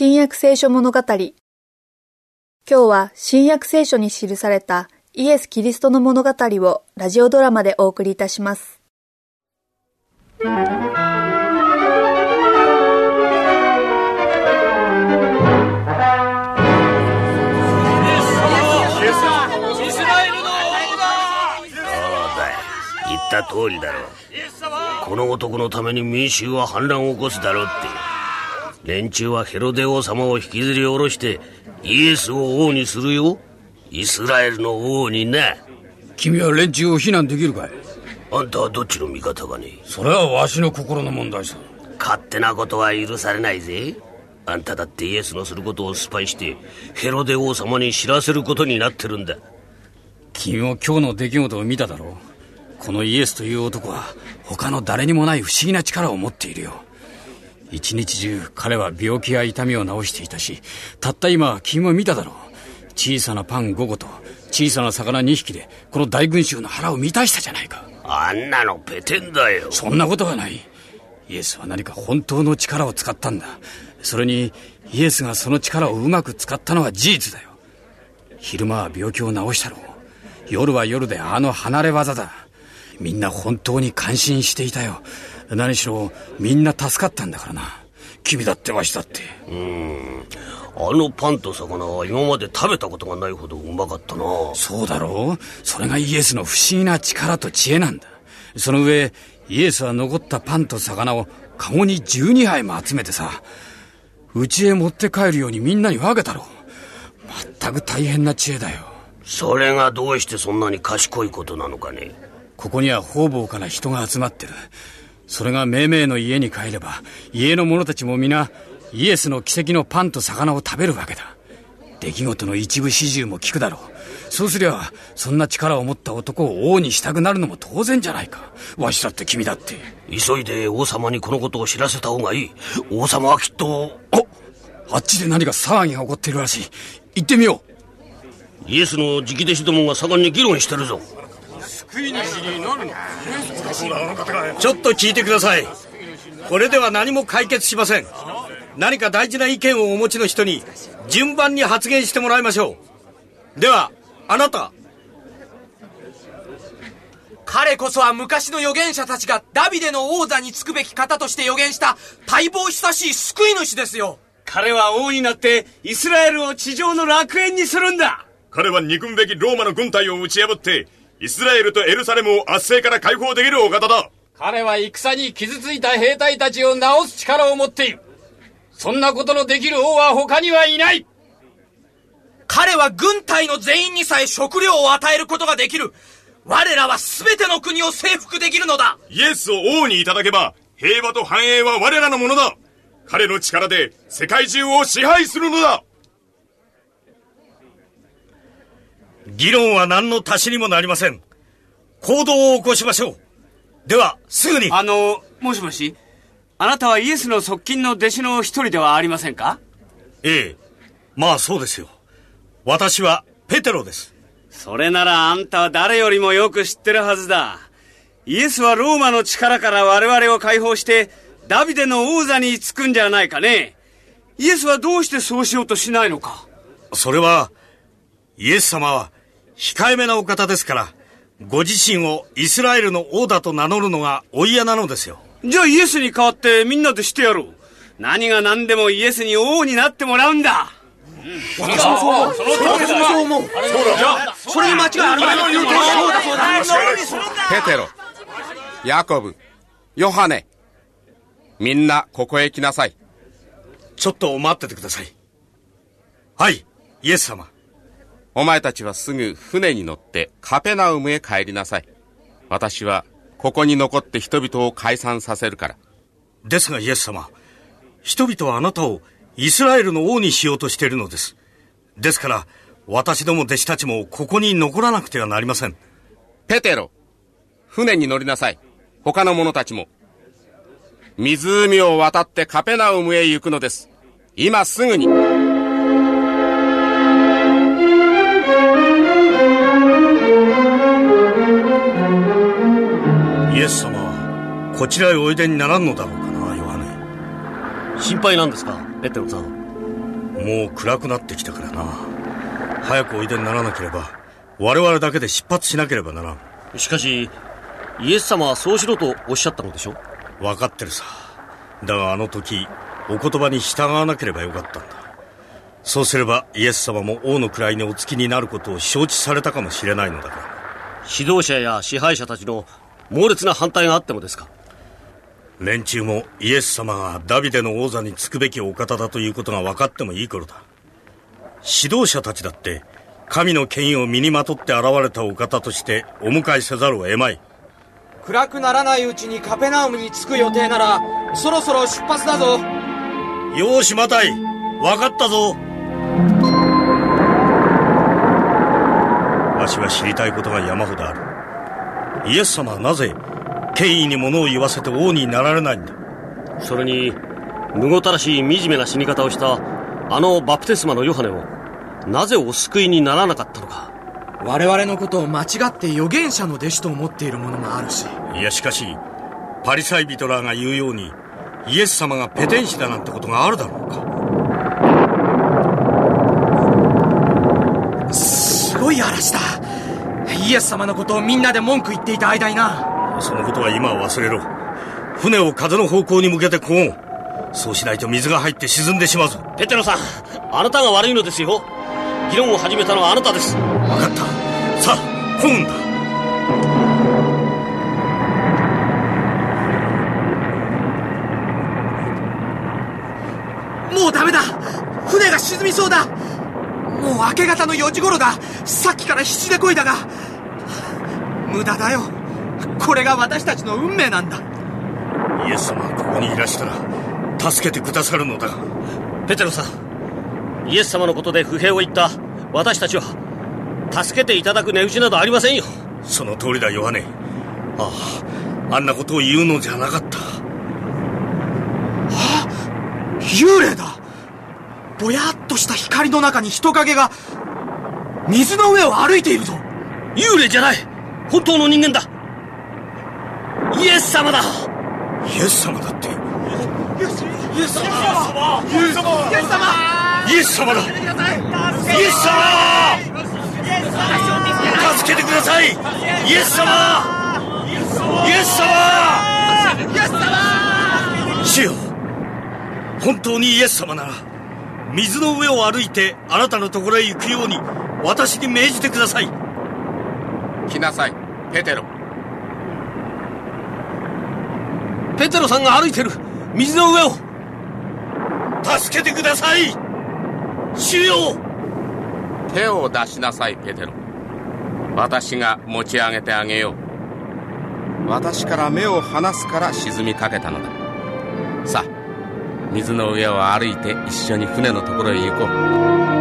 新約聖書物語。今日は新約聖書に記されたイエス・キリストの物語をラジオドラマでお送りいたします。った通りだろこの男のために民衆は反乱を起こすだろうって連中はヘロデ王様を引きずり下ろしてイエスを王にするよ。イスラエルの王にな。君は連中を非難できるかい？あんたはどっちの味方かね？それはわしの心の問題さ。勝手なことは許されないぜ。あんただってイエスのすることをスパイしてヘロデ王様に知らせることになってるんだ。君も今日の出来事を見ただろう。このイエスという男は他の誰にもない不思議な力を持っているよ一日中彼は病気や痛みを治していたしたった今君も見ただろう。小さなパン5個と小さな魚2匹でこの大群衆の腹を満たしたじゃないか。あんなのペテンだよ。そんなことはない。イエスは何か本当の力を使ったんだ。それにイエスがその力をうまく使ったのは事実だよ。昼間は病気を治したろう。夜は夜であの離れ技だ。みんな本当に感心していたよ何しろみんな助かったんだからな。君だってわしだって。うん。あのパンと魚は今まで食べたことがないほどうまかったな。そうだろう。それがイエスの不思議な力と知恵なんだ。その上イエスは残ったパンと魚をカゴに12杯も集めてさ家へ持って帰るようにみんなに分けたろう。全く大変な知恵だよ。それがどうしてそんなに賢いことなのかね。ここには方々から人が集まってる。それが命名の家に帰れば、家の者たちも皆、イエスの奇跡のパンと魚を食べるわけだ。出来事の一部始終も聞くだろう。そうすりゃ、そんな力を持った男を王にしたくなるのも当然じゃないか。わしだって君だって。急いで王様にこのことを知らせた方がいい。王様はきっと。ああっちで何か騒ぎが起こっているらしい。行ってみよう。イエスの直弟子どもが盛んに議論してるぞ。ちょっと聞いてください。これでは何も解決しません。何か大事な意見をお持ちの人に順番に発言してもらいましょう。ではあなた。彼こそは昔の預言者たちがダビデの王座につくべき方として預言した待望久しい救い主ですよ。彼は王になってイスラエルを地上の楽園にするんだ。彼は憎むべきローマの軍隊を打ち破ってイスラエルとエルサレムを圧政から解放できるお方だ。彼は戦に傷ついた兵隊たちを治す力を持っている。そんなことのできる王は他にはいない。彼は軍隊の全員にさえ食料を与えることができる。我らは全ての国を征服できるのだ。イエスを王にいただけば平和と繁栄は我らのものだ。彼の力で世界中を支配するのだ議論は何の足しにもなりません。行動を起こしましょう。では、すぐに。あの、もしもし、あなたはイエスの側近の弟子の一人ではありませんか？ええ。まあそうですよ。私はペテロです。それならあんたは誰よりもよく知ってるはずだ。イエスはローマの力から我々を解放して、ダビデの王座に就くんじゃないかね。イエスはどうしてそうしようとしないのか？それは、イエス様は控えめなお方ですから、ご自身をイスラエルの王だと名乗るのがお嫌なのですよ。じゃあイエスに代わってみんなでしてやろう。何が何でもイエスに王になってもらうんだ。うん、私もそう思う。その通りそう思う。そうだ。じゃあ、それに間違いあるまい。そうだそうだ。ペテロ、ヤコブ、ヨハネ、みんなここへ来なさい。ちょっと待っててください。はい、イエス様。お前たちはすぐ船に乗ってカペナウムへ帰りなさい。私はここに残って人々を解散させるから。ですがイエス様、人々はあなたをイスラエルの王にしようとしているのです。ですから、私ども弟子たちもここに残らなくてはなりません。ペテロ、船に乗りなさい。他の者たちも。湖を渡ってカペナウムへ行くのです。今すぐに。ス様はこちらへおいでにならんのだろうかなヨハネ。心配なんですかペテロさん。もう暗くなってきたからな。早くおいでにならなければ我々だけで出発しなければならん。しかしイエス様はそうしろとおっしゃったのでしょ？分かってるさ。だがあの時お言葉に従わなければよかったんだ。そうすればイエス様も王の位にお付きになることを承知されたかもしれないのだから。指導者や支配者たちの猛烈な反対があってもですか？連中もイエス様がダビデの王座につくべきお方だということが分かってもいい頃だ。指導者たちだって神の権威を身にまとって現れたお方としてお迎えせざるを得まい。暗くならないうちにカペナウムに着く予定ならそろそろ出発だぞ。よしマタイ分かったぞ。わしは知りたいことが山ほどあるイエス様はなぜ権威に物を言わせて王になられないんだ？それにむごたらしい惨めな死に方をしたあのバプテスマのヨハネをなぜお救いにならなかったのか。我々のことを間違って預言者の弟子と思っているものもあるし。いやしかしパリサイ人らが言うようにイエス様がペテン師だなんてことがあるだろうか。すごい嵐だイエス様のことをみんなで文句言っていた間にな。そのことは今は忘れろ。船を風の方向に向けてこう。そうしないと水が入って沈んでしまうぞ。ペテロさんあなたが悪いのですよ。議論を始めたのはあなたです。分かった。さあこぐんだ。もうダメだ。船が沈みそうだ。もう明け方の4時頃だ。さっきから必死で漕いだが無駄だよ。これが私たちの運命なんだ。イエス様がここにいらしたら助けてくださるのだ。がペテロさんイエス様のことで不平を言った私たちは助けていただく値打ちなどありませんよ。その通りだヨハネ。あああんなことを言うのじゃなかった。あ幽霊だ。ぼやっとした光の中に人影が水の上を歩いているぞ。幽霊じゃない本当の人間だ。イエス様だ。イエス様だって。イエス様。イエス様。イエス様イエス様。だイエス様。助けてください。イエス様。イエス様。イエス様。主よ本当にイエス様なら水の上を歩いてあなたのところへ行くように私に命じてください来なさい。ペテロ。ペテロさんが歩いてる。水の上を。助けてください。主よ。手を出しなさいペテロ。私が持ち上げてあげよう。私から目を離すから沈みかけたのだ。さあ水の上を歩いて一緒に船のところへ行こう